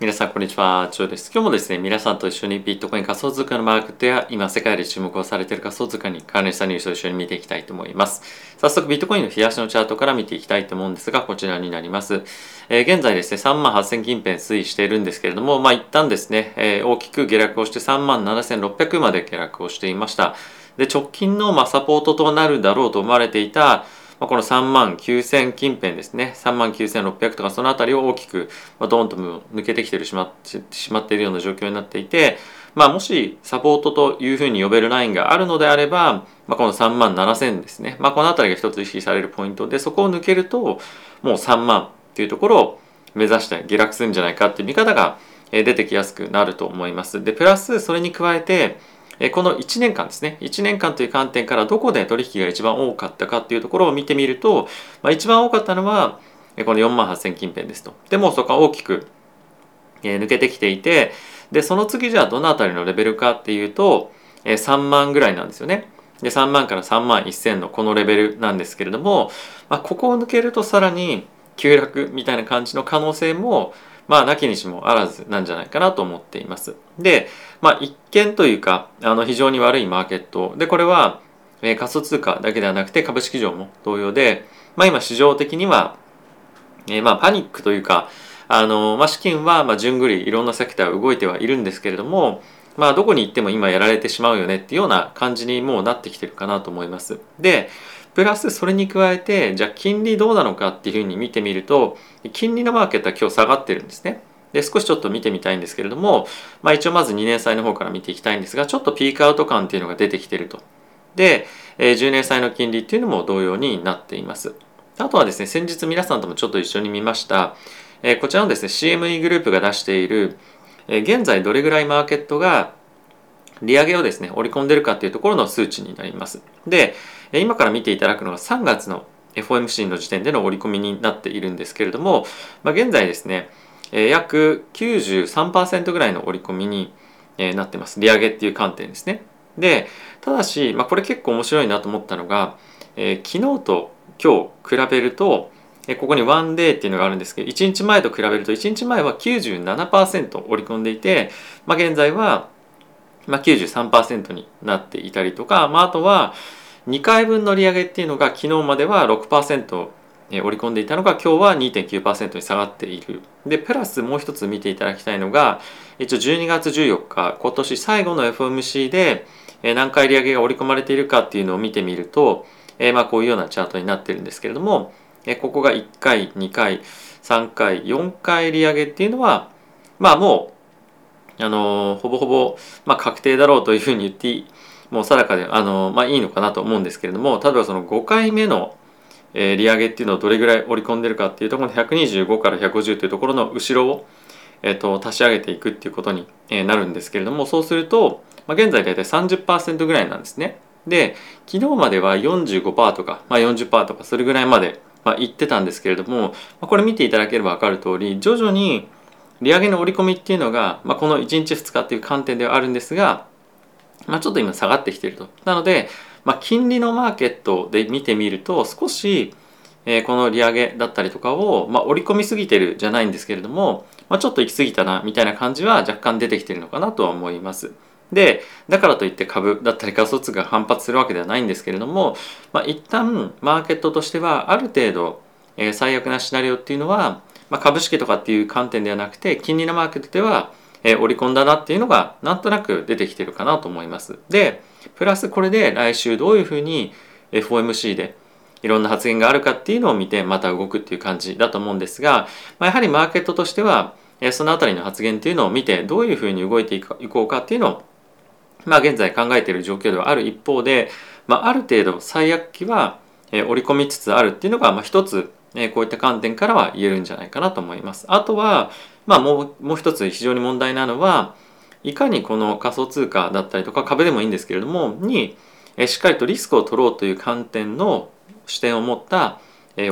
皆さんこんにちは、ジョーです。今日もですね、皆さんと一緒にビットコイン仮想通貨のマーケットや今世界で注目をされている仮想通貨に関連したニュースを一緒に見ていきたいと思います。早速ビットコインの冷やしのチャートから見ていきたいと思うんですが、こちらになります。えー、現在ですね、3万8000近辺推移しているんですけれども、まあ一旦ですね、えー、大きく下落をして3万7600まで下落をしていました。で、直近のまあサポートとなるだろうと思われていたまあ、この3万9000近辺ですね3万9600とかその辺りを大きく、まあ、ドーンと抜けてきてるしまってしまっているような状況になっていて、まあ、もしサポートというふうに呼べるラインがあるのであれば、まあ、この3万7000ですね、まあ、この辺りが一つ意識されるポイントでそこを抜けるともう3万というところを目指して下落するんじゃないかっていう見方が出てきやすくなると思います。でプラスそれに加えてこの1年間ですね。1年間という観点からどこで取引が一番多かったかっていうところを見てみると、まあ、一番多かったのはこの4万8000近辺ですと。でもそこは大きく抜けてきていてでその次じゃあどの辺りのレベルかっていうと3万ぐらいなんですよね。で3万から3万1000のこのレベルなんですけれども、まあ、ここを抜けるとさらに急落みたいな感じの可能性もまあ、なきにしもあらずなんじゃないかなと思っています。で、まあ、一見というか、あの、非常に悪いマーケット。で、これは、えー、仮想通貨だけではなくて株式上も同様で、まあ、今市場的には、えー、まあ、パニックというか、あの、まあ、資金は、まあ、じゅんぐりいろんなセクター動いてはいるんですけれども、まあ、どこに行っても今やられてしまうよねっていうような感じにもうなってきてるかなと思います。で、プラスそれに加えてじゃあ金利どうなのかっていうふうに見てみると金利のマーケットは今日下がってるんですね。で少しちょっと見てみたいんですけれども、まあ、一応まず2年債の方から見ていきたいんですがちょっとピークアウト感っていうのが出てきてると。で、えー、10年債の金利っていうのも同様になっています。あとはですね先日皆さんともちょっと一緒に見ました、えー、こちらのですね CME グループが出している、えー、現在どれぐらいマーケットが利上げをですね織り込んでるかっていうところの数値になります。で今から見ていただくのが3月の FOMC の時点での織り込みになっているんですけれども、まあ、現在ですね、え約93%ぐらいの織り込みにえなってます。利上げっていう観点ですね。で、ただし、まあ、これ結構面白いなと思ったのが、えー、昨日と今日比べると、えここにワンデーっていうのがあるんですけど、1日前と比べると、1日前は97%織り込んでいて、まあ、現在は、まあ、93%になっていたりとか、まあ、あとは、2回分の利上げっていうのが昨日までは6%織り込んでいたのが今日は2.9%に下がっている。で、プラスもう一つ見ていただきたいのが、一応12月14日、今年最後の FOMC で何回利上げが織り込まれているかっていうのを見てみると、えまあこういうようなチャートになってるんですけれども、えここが1回、2回、3回、4回利上げっていうのは、まあもう、あのほぼほぼ、まあ、確定だろうというふうに言ってもう定かで、あのまあ、いいのかなと思うんですけれども例えばその5回目の、えー、利上げっていうのをどれぐらい織り込んでるかっていうところの125から150というところの後ろを、えーと、足し上げていくっていうことに、え、なるんですけれどもそうすると、まあ、現在大体30%ぐらいなんですね。で昨日までは45%とか、まあ40%、とかそれぐらいまで、まあ、言ってたんですけれども、まあ、これ見ていただければ分かる通り徐々に利上げの織り込みっていうのが、まあ、この1日2日っていう観点ではあるんですがまあ、ちょっと今下がってきてると。なので、まあ、金利のマーケットで見てみると少し、えー、この利上げだったりとかを、まあ、織り込みすぎてるじゃないんですけれども、まあ、ちょっと行き過ぎたなみたいな感じは若干出てきてるのかなとは思います。でだからといって株だったり仮想通貨が反発するわけではないんですけれども、まあ、一旦マーケットとしてはある程度、えー、最悪なシナリオっていうのは、まあ、株式とかっていう観点ではなくて金利のマーケットではえ織り込んだなっていうのがなんとなく出てきてるかなと思います。でプラスこれで来週どういうふうに FOMC でいろんな発言があるかっていうのを見てまた動くっていう感じだと思うんですが、まあ、やはりマーケットとしてはそのあたりの発言っていうのを見てどういうふうに動いていこうかっていうのをまあ現在考えている状況ではある一方で、まあ、ある程度最悪期は織り込みつつあるっていうのがまあ一つこういった観点からは言えるんじゃないかなと思います。あとはまあ、もうもう一つ非常に問題なのはいかにこの仮想通貨だったりとか株でもいいんですけれどもにしっかりとリスクを取ろうという観点の視点を持った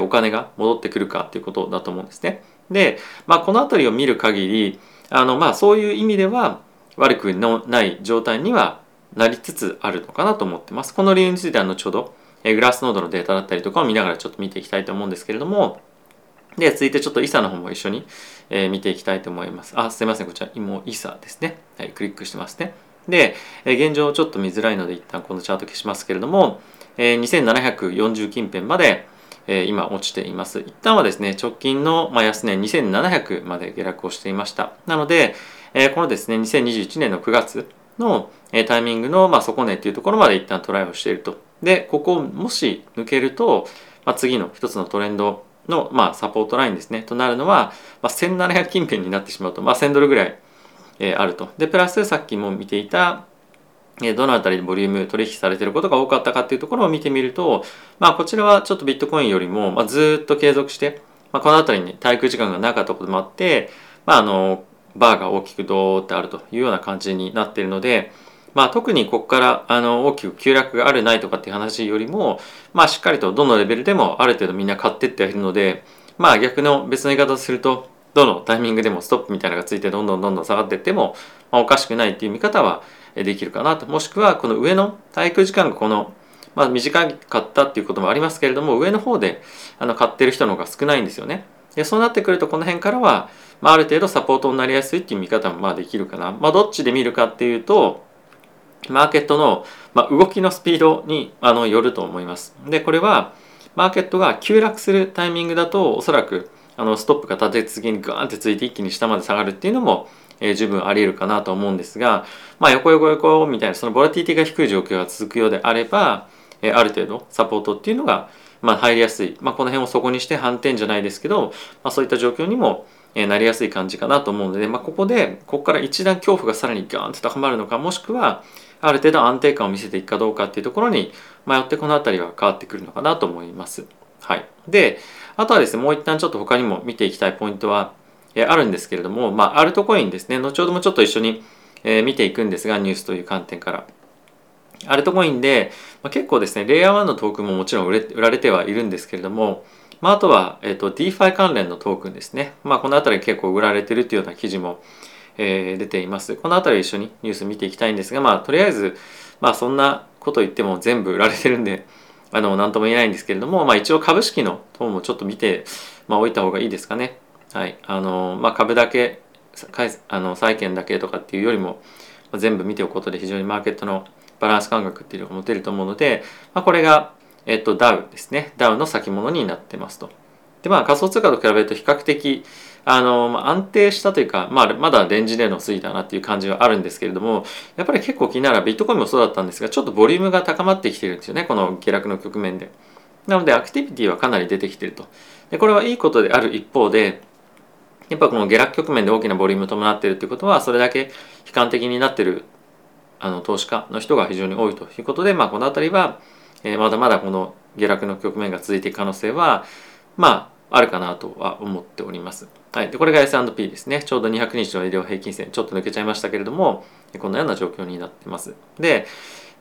お金が戻ってくるかということだと思うんですね。で、まあ、この辺りを見る限りあのまあそういう意味では悪くのない状態にはなりつつあるのかなと思ってます。この理由については後ほどグラスノードのデータだったりとかを見ながらちょっと見ていきたいと思うんですけれどもで、続いてちょっとイサの方も一緒に、えー、見ていきたいと思います。あ、すいません。こちら、もイサですね。はい、クリックしてますね。で、えー、現状ちょっと見づらいので一旦このチャート消しますけれども、えー、2740近辺まで、えー、今落ちています。一旦はですね、直近の、まあ、安値2700まで下落をしていました。なので、えー、このですね、2021年の9月の、えー、タイミングの、まあ、底値っていうところまで一旦トライをしていると。で、ここをもし抜けると、まあ、次の一つのトレンドの、まあ、サポートラインですね。となるのは、まあ、1700近辺になってしまうと、まあ、1000ドルぐらい、えー、あると。でプラスさっきも見ていたえどのあたりでボリューム取引されていることが多かったかっていうところを見てみると、まあ、こちらはちょっとビットコインよりも、まあ、ずっと継続して、まあ、この辺りに滞空時間がなかったこともあって、まあ、あのバーが大きくドーってあるというような感じになっているので、まあ、特にここからあの大きく急落があるないとかっていう話よりも、まあ、しっかりとどのレベルでもある程度みんな買ってってはいるので、まあ、逆の別の言い方をするとどのタイミングでもストップみたいなのがついてどんどんどんどん下がっていっても、まあ、おかしくないっていう見方はできるかなともしくはこの上の滞空時間がこの、まあ、短かったっていうこともありますけれども上の方であの買ってる人の方が少ないんですよね。でそうなってくるとこの辺からは、まあ、ある程度サポートになりやすいっていう見方もまあできるかな。まあ、どっちで見るかっていうとマーケットの、まあ、動きのスピードにあのよると思います。でこれはマーケットが急落するタイミングだとおそらくあのストップが立て続けにガーンってついて一気に下まで下がるっていうのも、えー、十分あり得るかなと思うんですが、まあ、横横横みたいなそのボラティティが低い状況が続くようであれば、えー、ある程度サポートっていうのが、まあ、入りやすい、まあ、この辺をそこにして反転じゃないですけど、まあ、そういった状況にもえなりやすい感じかなと思うので、まあ、ここでここから一段恐怖がさらにガーンと高まるのかもしくはある程度安定感を見せていくかどうかっていうところに迷ってこの辺りは変わってくるのかなと思います。はい、であとはですねもう一旦ちょっと他にも見ていきたいポイントはえあるんですけれども、まあ、アルトコインですね後ほどもちょっと一緒に、え見ていくんですがニュースという観点から。アルトコインで、まあ、結構ですねレイヤー1のトークンももちろん売れ売られてはいるんですけれども、まあ、あとは、えーと、DeFi 関連のトークンですね、まあ、この辺り結構売られてるっていうような記事も、えー、出ていますこの辺り一緒にニュース見ていきたいんですがまあとりあえずまあそんなこと言っても全部売られてるんで あの何とも言えないんですけれども、まあ、一応株式の方もちょっと見て、まあ、おいた方がいいですかね。はいあのまあ、株だけあの債券だけとかっていうよりも、まあ、全部見ておくことで非常にマーケットのバランス感覚っていうのが持てると思うので、まあ、これが、えっと、DAO ですね DAO の先物になってますと。でまあ仮想通貨と比べると比較的あの、安定したというか、まあ、まだレンジでの推移だなっていう感じはあるんですけれどもやっぱり結構気になるビットコインもそうだったんですがちょっとボリュームが高まってきてるんですよねこの下落の局面で。なのでアクティビティはかなり出てきてると。でこれはいいことである一方でやっぱこの下落局面で大きなボリューム伴っているっていうことはそれだけ悲観的になってるあの投資家の人が非常に多いということで、まあ、この辺りは、え、まだまだこの下落の局面が続いていく可能性はまああるかなとは思っております。はい、でこれが S&P ですね。ちょうど200日の医療平均線ちょっと抜けちゃいましたけれどもこんなような状況になってます。で、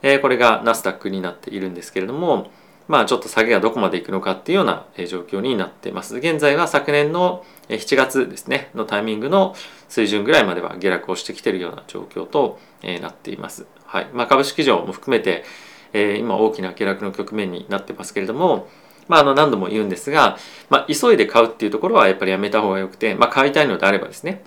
えー、これがナスダックになっているんですけれどもまあちょっと下げがどこまでいくのかっていうような状況になっています。現在は昨年の7月ですねのタイミングの水準ぐらいまでは下落をしてきているような状況となっています。はいまあ、株式上も含めて、え、今大きな下落の局面になってますけれども、まあ、あの何度も言うんですが、まあ、急いで買うっていうところはやっぱりやめた方がよくて、まあ、買いたいのであればですね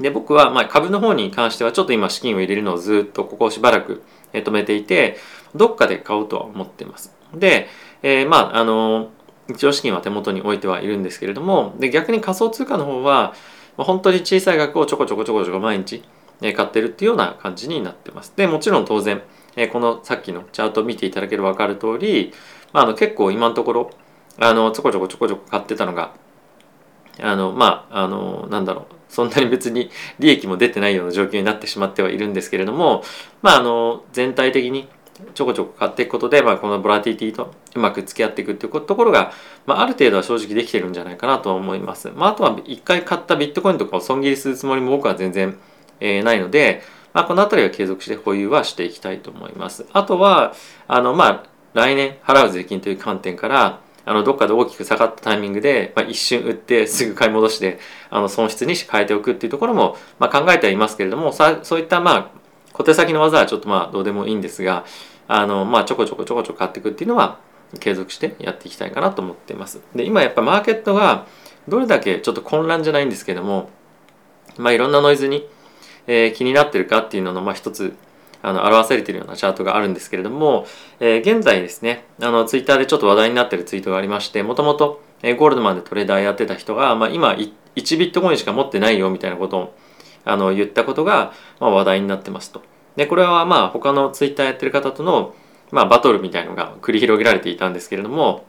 で僕はまあ株の方に関してはちょっと今資金を入れるのをずっとここをしばらく止めていてどっかで買おうとは思ってます。で、えー、まああの一応資金は手元に置いてはいるんですけれどもで逆に仮想通貨の方は本当に小さい額をちょこちょこちょこちょこ毎日買ってるっていうような感じになってます。でもちろん当然このさっきのチャートを見ていただければ分かる通り、まあ、あの結構今のところあのちょこちょこちょこちょこ買ってたのがあのまああのなんだろうそんなに別に利益も出てないような状況になってしまってはいるんですけれどもまああの全体的にちょこちょこ買っていくことで、まあ、このボラティティとうまく付き合っていくっていうところが、まあ、ある程度は正直できてるんじゃないかなと思います。まあ、あとは一回買ったビットコインとかを損切りするつもりも僕は全然、えー、ないので、まあ、この辺りは継続して保有はしていきたいと思います。あとは、あの、まあ、来年払う税金という観点から、あの、どっかで大きく下がったタイミングで、まあ、一瞬売ってすぐ買い戻して、あの、損失に変えておくっていうところも、まあ、考えてはいますけれども、さそういった、まあ、小手先の技はちょっとまあ、どうでもいいんですが、あの、まあ、ちょこちょこちょこちょこ買っていくっていうのは継続してやっていきたいかなと思っています。で、今やっぱマーケットがどれだけちょっと混乱じゃないんですけどもまあいろんなノイズに、えー、気になってるかっていうののまあ一つあの表されているようなチャートがあるんですけれども、えー、現在ですねあのツイッターでちょっと話題になってるツイートがありましてもともとゴールドマンでトレーダーやってた人が、まあ、今1ビットコインしか持ってないよみたいなことをあの言ったことが、まあ、話題になってますと。でこれはまあ他のツイッターやってる方との、まあ、バトルみたいのが繰り広げられていたんですけれども、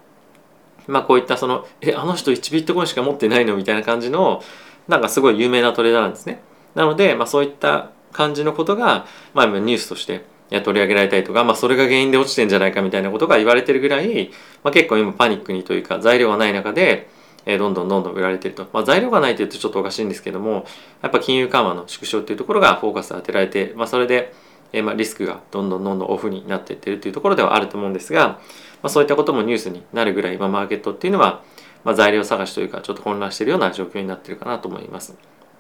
まあ、こういったその「えあの人1ビットコインしか持ってないの?」みたいな感じのなんかすごい有名なトレーダーなんですね。なので、まあ、そういった感じのことが、まあ、ニュースとして取り上げられたりとか、まあ、それが原因で落ちてんじゃないかみたいなことが言われてるぐらい、まあ、結構今パニックにというか材料がない中で、えー、どんどんどんどん売られてると、まあ、材料がないと言うとちょっとおかしいんですけどもやっぱ金融緩和の縮小っていうところがフォーカス当てられて、まあ、それで、えー、まあリスクがどんどんどんどんオフになっていってるというところではあると思うんですが、まあ、そういったこともニュースになるぐらい今マーケットっていうのは、まあ、材料探しというかちょっと混乱しているような状況になってるかなと思います。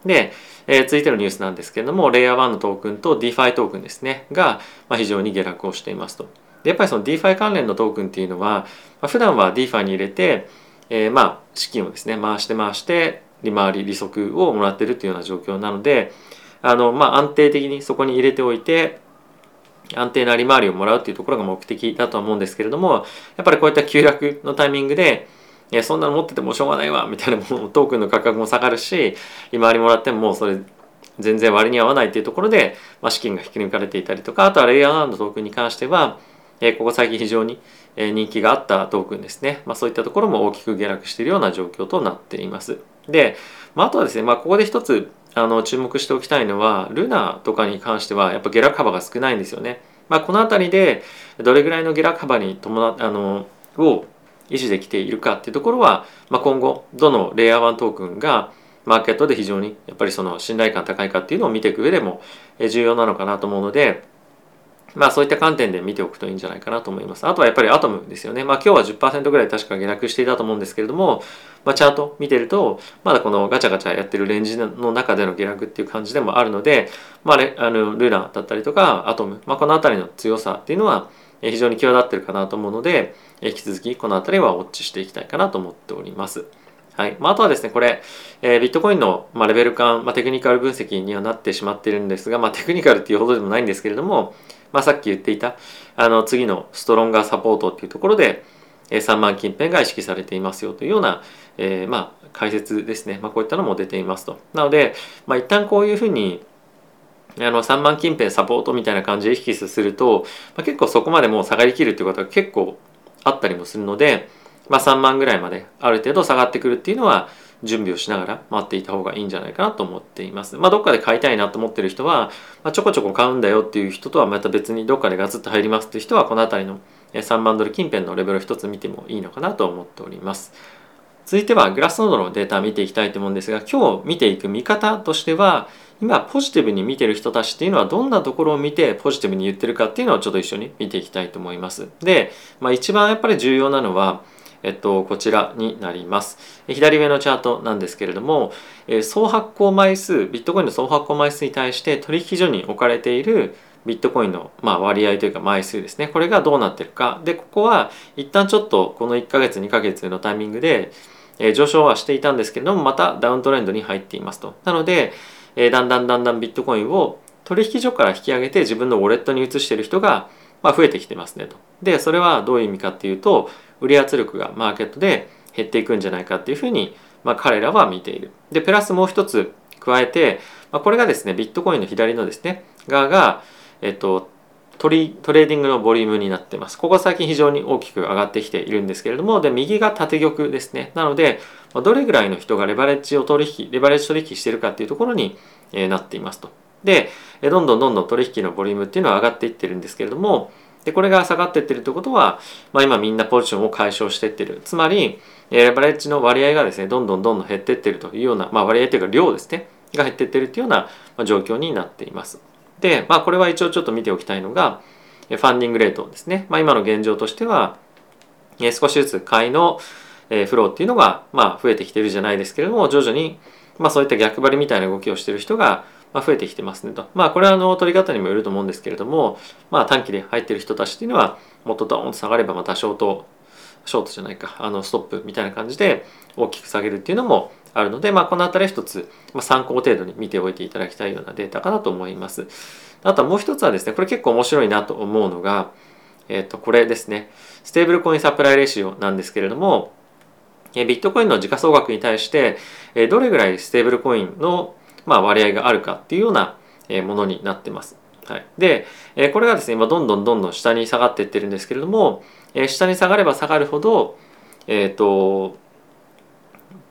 で、えー、続いてのニュースなんですけれども、レイヤー1のトークンと DeFi トークンですね、が、まあ、非常に下落をしていますと。で、やっぱりその DeFi 関連のトークンっていうのは、まあ、普段は DeFi に入れて、えー、まあ、資金をですね、回して回して、利回り、利息をもらってるっていうような状況なので、あの、まあ、安定的にそこに入れておいて、安定な利回りをもらうっていうところが目的だとは思うんですけれども、やっぱりこういった急落のタイミングで、いやそんなの持っててもしょうがないわみたいなもうトークンの価格も下がるし利回りもらってももうそれ全然割に合わないっていうところで、まあ、資金が引き抜かれていたりとかあとはレイヤー1のトークンに関しては、えー、ここ最近非常に人気があったトークンですね、まあ、そういったところも大きく下落しているような状況となっています。で、まあ、あとはですね、まあ、ここで一つあの注目しておきたいのはルナとかに関してはやっぱ下落幅が少ないんですよね、まあ、この辺りでどれぐらいの下落幅に伴あのを維持できているかっていうところは、まあ、今後どのレイヤー1トークンがマーケットで非常にやっぱりその信頼感高いかっていうのを見ていく上でも重要なのかなと思うのでまあそういった観点で見ておくといいんじゃないかなと思います。あとはやっぱりアトムですよね。まあ今日は10%ぐらい確か下落していたと思うんですけれども、まあチャート見てると、まだこのガチャガチャやってるレンジの中での下落っていう感じでもあるので、まああのルナだったりとかアトム、まあこの辺りの強さっていうのは非常に際立ってるかなと思うので、引き続きこの辺りはウォッチしていきたいかなと思っております。はいまあ、あとはですね、これ、えー、ビットコインの、まあ、レベル感、まあ、テクニカル分析にはなってしまっているんですが、まあ、テクニカルっていうほどでもないんですけれども、まあ、さっき言っていたあの次のストロンガーサポートっていうところで、えー、3万近辺が意識されていますよというような、えー、まあ、解説ですね、まあ、こういったのも出ていますと。なので、まあ、一旦こういうふうにあの3万近辺サポートみたいな感じで意識すると、まあ、結構そこまでもう下がりきるっていうことが結構あったりもするので、まあ、3万ぐらいまである程度下がってくるっていうのは準備をしながら待っていた方がいいんじゃないかなと思っています。まあ、どっかで買いたいなと思ってる人は、まあ、ちょこちょこ買うんだよっていう人とはまた別にどっかでガツッと入りますっていう人はこの辺りの3万ドル近辺のレベルを一つ見てもいいのかなと思っております。続いてはグラスノードのデータ見ていきたいと思うんですが今日見ていく見方としては今ポジティブに見てる人たちっていうのはどんなところを見てポジティブに言ってるかっていうのをちょっと一緒に見ていきたいと思います。で、まあ、一番やっぱり重要なのはえっと、こちらになります。左上のチャートなんですけれども、え総発行枚数、ビットコインの総発行枚数に対して取引所に置かれているビットコインの、まあ、割合というか枚数ですね。これがどうなってるか。で、ここは一旦ちょっとこの1ヶ月、2ヶ月のタイミングで、え上昇はしていたんですけれども、またダウントレンドに入っていますと。なので、えだんだんだんだんビットコインを取引所から引き上げて自分のウォレットに移してる人が、まあ、増えてきてますねと。で、それはどういう意味かっていうと、売り圧力がマーケットで減っていくんじゃないかっていうふうに、まあ、彼らは見ている。で、プラスもう一つ加えて、まあ、これがですね、ビットコインの左のですね、側が、えっと、トリトレーディングのボリュームになってます。ここ最近非常に大きく上がってきているんですけれども、で、右が建玉ですね。なので、どれぐらいの人がレバレッジを取引、レバレッジ取引しているかっていうところになっていますと。で、どんどんどんどん取引のボリュームっていうのは上がっていってるんですけれども、で、これが下がっていってるってことは、まあ、今みんなポジションを解消していってる。つまり、レバレッジの割合がですね、どんどんどんどん減っていってるというような、まあ、割合というか量ですね、が減っていってるっていうような状況になっています。で、まあ、これは一応ちょっと見ておきたいのが、ファンディングレートですね。まあ、今の現状としては、少しずつ買いのフローっていうのが、まあ、増えてきてるじゃないですけれども、徐々に、まあ、そういった逆張りみたいな動きをしてる人が、増えてきてますねと。まあこれはあの取り方にもよると思うんですけれども、まあ短期で入ってる人たちっていうのはもっとドーンと下がればまあ多少とショートじゃないかあのストップみたいな感じで大きく下げるっていうのもあるので、まあ、この辺り一つ、まあ、参考程度に見ておいていただきたいようなデータかなと思います。あともう一つはですねこれ結構面白いなと思うのが、えっ、ー、とこれですねステーブルコインサプライレシオなんですけれどもビットコインの時価総額に対してどれぐらいステーブルコインのまあ割合があるかっていうようなものになってます。はい、でこれがですね今どんどんどんどん下に下がっていってるんですけれども下に下がれば下がるほどえっ、ー、と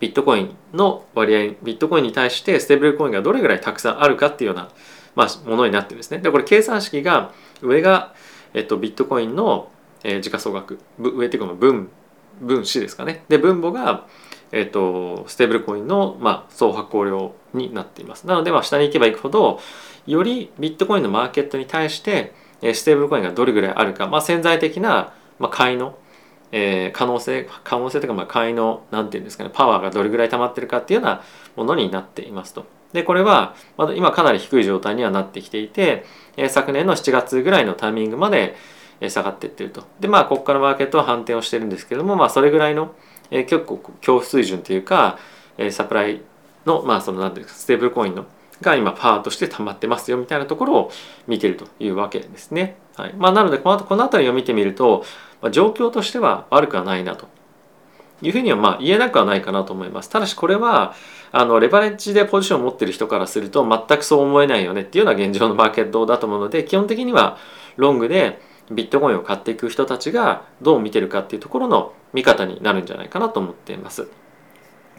ビットコインの割合ビットコインに対してステーブルコインがどれぐらいたくさんあるかっていうような、まあ、ものになってるんですね。でこれ計算式が上が、えっと、ビットコインの、えー、時価総額上っていうか分分子ですかね。で分母が、えっと、ステーブルコインの、まあ、総発行量になっています。なので、まあ、下に行けば行くほどよりビットコインのマーケットに対してステーブルコインがどれぐらいあるか、まあ、潜在的な、まあ、買いのえー、可能性可能性というかまあ買いの何て言うんですかねパワーがどれぐらい溜まってるかっていうようなものになっていますと。でこれはまだ今かなり低い状態にはなってきていて、えー、昨年の7月ぐらいのタイミングまで下がっていってると。でまあここからマーケットは反転をしてるんですけどもまあそれぐらいの、えー、結構恐怖水準というか、えー、サプライのまあその何て言うんですかステーブルコインのが今パワーとして溜まってますよみたいなところを見てるというわけですね。はいまあ、なのでこのこの辺りを見てみるとまあ、状況としては悪くはないなというふうにはまあ言えなくはないかなと思います。ただしこれはあのレバレッジでポジションを持ってる人からすると全くそう思えないよねっていうのは現状のマーケットだと思うので基本的にはロングでビットコインを買っていく人たちがどう見てるかっていうところの見方になるんじゃないかなと思っています。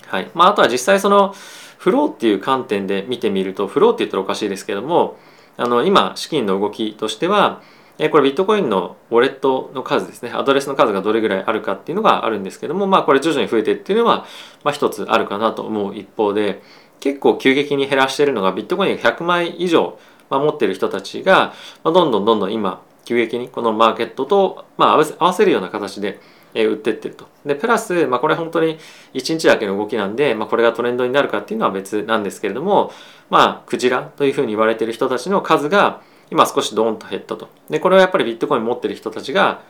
はいまあ、あとは実際そのフローっていう観点で見てみるとフローって言ったらおかしいですけどもあの今資金の動きとしてはこれビットコインのウォレットの数ですねアドレスの数がどれぐらいあるかっていうのがあるんですけどもまあこれ徐々に増えてっていうのは、まあ、一つあるかなと思う一方で結構急激に減らしているのがビットコインが100枚以上、ま、持ってる人たちが、ま、どんどんどんどん今急激にこのマーケットと、ま、合わせるような形でえ売ってってると。で、プラス、まあ、これ本当に1日だけの動きなんで、まあ、これがトレンドになるかっていうのは別なんですけれども、まあ、クジラというふうに言われてる人たちの数が、今少しドーンと減ったと。で、これはやっぱりビットコイン持ってる人たちが、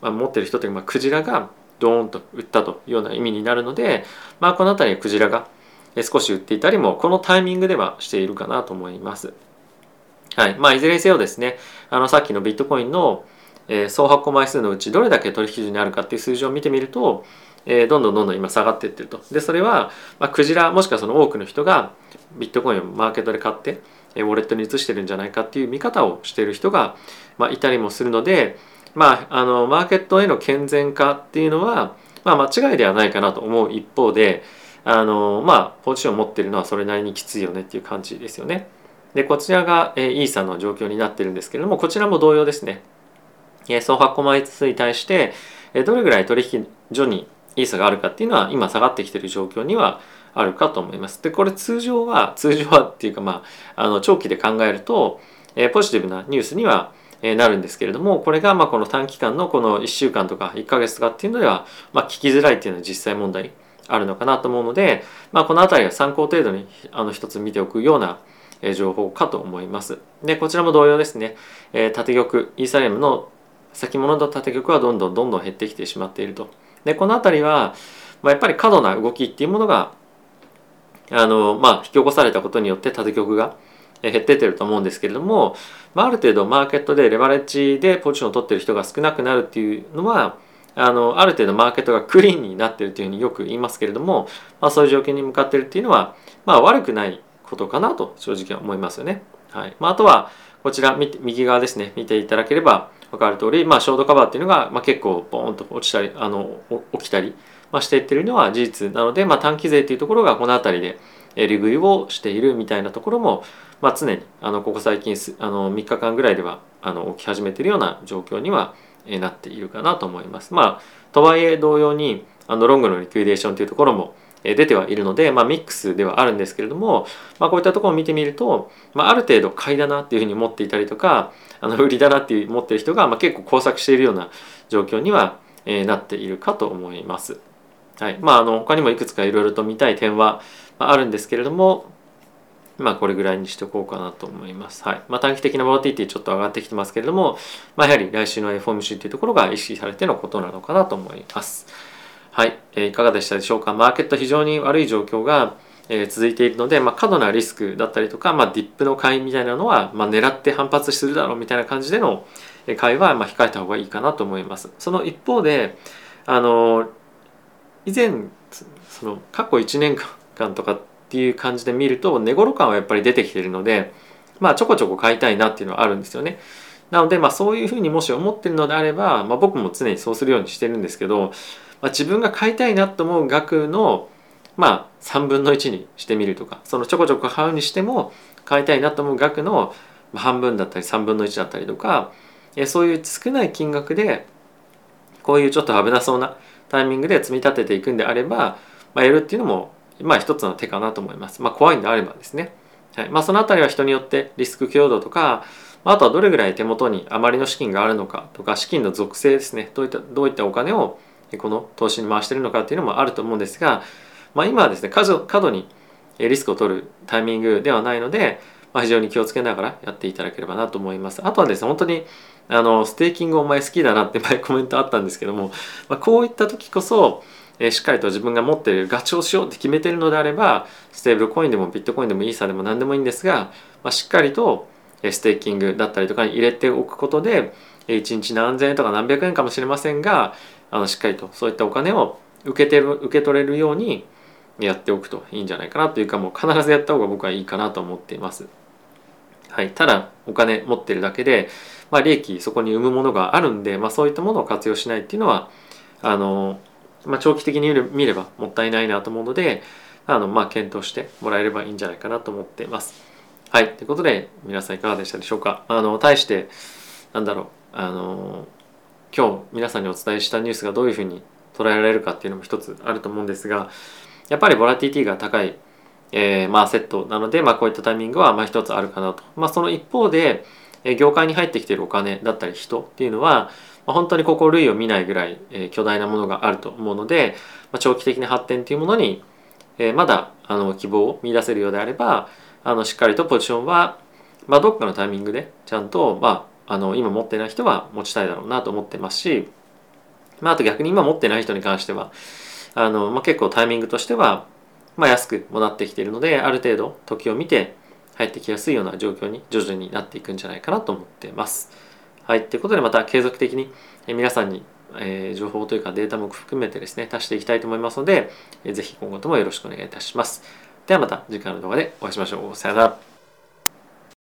まあ、持ってる人というか、まあ、クジラがドーンと売ったというような意味になるので、まあ、この辺りはクジラが少し売っていたりも、このタイミングではしているかなと思います。はい。まあ、いずれにせよですね、あの、さっきのビットコインの、えー、総発行枚数のうちどれだけ取引所にあるかっていう数字を見てみると、えー、どんどんどんどん今下がっていってると。で、それは、まあ、クジラ、もしくはその多くの人がビットコインをマーケットで買ってえ、ウォレットに移してるんじゃないかっていう見方をしている人が、まあ、いたりもするので、まあ、あのマーケットへの健全化っていうのは、まあ、間違いではないかなと思う一方であの、まあ、ポジションを持ってるのはそれなりにきついよねっていう感じですよね。でこちらが、えー、イーサの状況になってるんですけれどもこちらも同様ですね。えー、総発行枚数に対して、どれぐらい取引所にイーサがあるかっていうのは今下がってきてる状況にはあるかと思います。でこれ通常は通常はっていうかまああの長期で考えると、え、ポジティブなニュースにはなるんですけれどもこれがまあこの短期間のこの1週間とか1ヶ月とかっていうのでは、まあ、聞きづらいっていうのは実際問題あるのかなと思うので、まあ、この辺りは参考程度にあの一つ見ておくような情報かと思います。でこちらも同様ですね、えー、縦玉イーサリアムの先物の縦玉はどんどんどんどん減ってきてしまっていると。でこの辺りは、まあ、やっぱり過度な動きっていうものがあの、まあ、引き起こされたことによって縦局が減ってってると思うんですけれども、まあ、ある程度マーケットでレバレッジでポジションを取ってる人が少なくなるっていうのはあのある程度マーケットがクリーンになってるというふうによく言いますけれども、まあ、そういう状況に向かってるっていうのは、まあ、悪くないことかなと正直思いますよね。はいまあ、あとはこちら右側ですね見ていただければ分かる通り、まあ、ショートカバーっていうのが、まあ、結構ボーンと落ちたりあの起きたり、まあ、していってるのは事実なので、まあ、短期税っていうところがこの辺りでえ利食いをしているみたいなところも、まあ、常にあのここ最近あの3日間ぐらいではあの起き始めているような状況にはなっているかなと思います。まあ、とはいえ同様にあのロングのリクイデーションというところも出てはいるので、まあ、ミックスではあるんですけれども、まあ、こういったところを見てみると、まあ、ある程度買いだなっていうふうに思っていたりとかあの売りだなっていう思ってる人が、まあ、結構工作しているような状況には、えなっているかと思います。はいまあ、あの他にもいくつかいろいろと見たい点はあるんですけれども、まあこれぐらいにしておこうかなと思います。はい。まあ短期的なボラティティちょっと上がってきてますけれども、まあやはり来週の FOMC というところが意識されてのことなのかなと思います。はい。えー、いかがでしたでしょうか？マーケット非常に悪い状況が、え、続いているので、まあ過度なリスクだったりとか、まあディップの買いみたいなのは、まあ狙って反発するだろうみたいな感じでの買いは、まあ控えた方がいいかなと思います。その一方で、あの、以前、その過去1年間とかっていう感じで見ると寝頃感はやっぱり出てきてるのでまあちょこちょこ買いたいなっていうのはあるんですよね。なのでまあそういうふうにもし思ってるのであれば、まあ、僕も常にそうするようにしてるんですけど、まあ、自分が買いたいなと思う額のまあ3分の1にしてみるとかそのちょこちょこ買うにしても買いたいなと思う額の半分だったり3分の1だったりとかそういう少ない金額でこういうちょっと危なそうなタイミングで積み立てていくんであれば、まあ、やるっていうのもまあ一つの手かなと思います。まあ怖いんであればですね。はい。まあそのあたりは人によってリスク強度とか、あとはどれぐらい手元にあまりの資金があるのかとか、資金の属性ですね。どういった、どういったお金をこの投資に回してるのかっていうのもあると思うんですが、まあ今はですね、過度にリスクを取るタイミングではないので、まあ、非常に気をつけながらやっていただければなと思います。あとはですね、本当にあのステーキングお前好きだなって前 コメントあったんですけども、まあ、こういった時こそ、えしっかりと自分が持っているガチをしようって決めてるのであればステーブルコインでもビットコインでもイーサでも何でもいいんですが、まあ、しっかりとステーキングだったりとかに入れておくことで1日何千円とか何百円かもしれませんがあのしっかりとそういったお金を受けてる受け取れるようにやっておくといいんじゃないかなというかもう必ずやった方が僕はいいかなと思っています。はい、ただお金持ってるだけで、まあ、利益そこに生むものがあるんで、まあ、そういったものを活用しないっていうのはあのまあ、長期的に見ればもったいないなと思うのであの、まあ、検討してもらえればいいんじゃないかなと思っています。はい。ということで、皆さんいかがでしたでしょうか？あの、対して、なんだろう、あの、今日皆さんにお伝えしたニュースがどういうふうに捉えられるかっていうのも一つあると思うんですが、やっぱりボラティティが高い、えー、まあ、セットなので、まあ、こういったタイミングは、まあ、一つあるかなと。まあ、その一方で、業界に入ってきているお金だったり人っていうのは、まあ、本当にここ類を見ないぐらい、え、巨大なものがあると思うので、まあ、長期的な発展というものに、え、まだあの希望を見出せるようであればあのしっかりとポジションは、まあ、どっかのタイミングでちゃんと、まあ、あの今持ってない人は持ちたいだろうなと思ってますし、まあ、あと逆に今持ってない人に関してはあの、まあ、結構タイミングとしては、まあ、安くもなってきているのである程度時を見て入ってきやすいような状況に徐々になっていくんじゃないかなと思ってます。はい、ということでまた継続的に皆さんにえ情報というかデータも含めてですね、足していきたいと思いますので、えー、ぜひ今後ともよろしくお願いいたします。ではまた次回の動画でお会いしましょう。さよなら。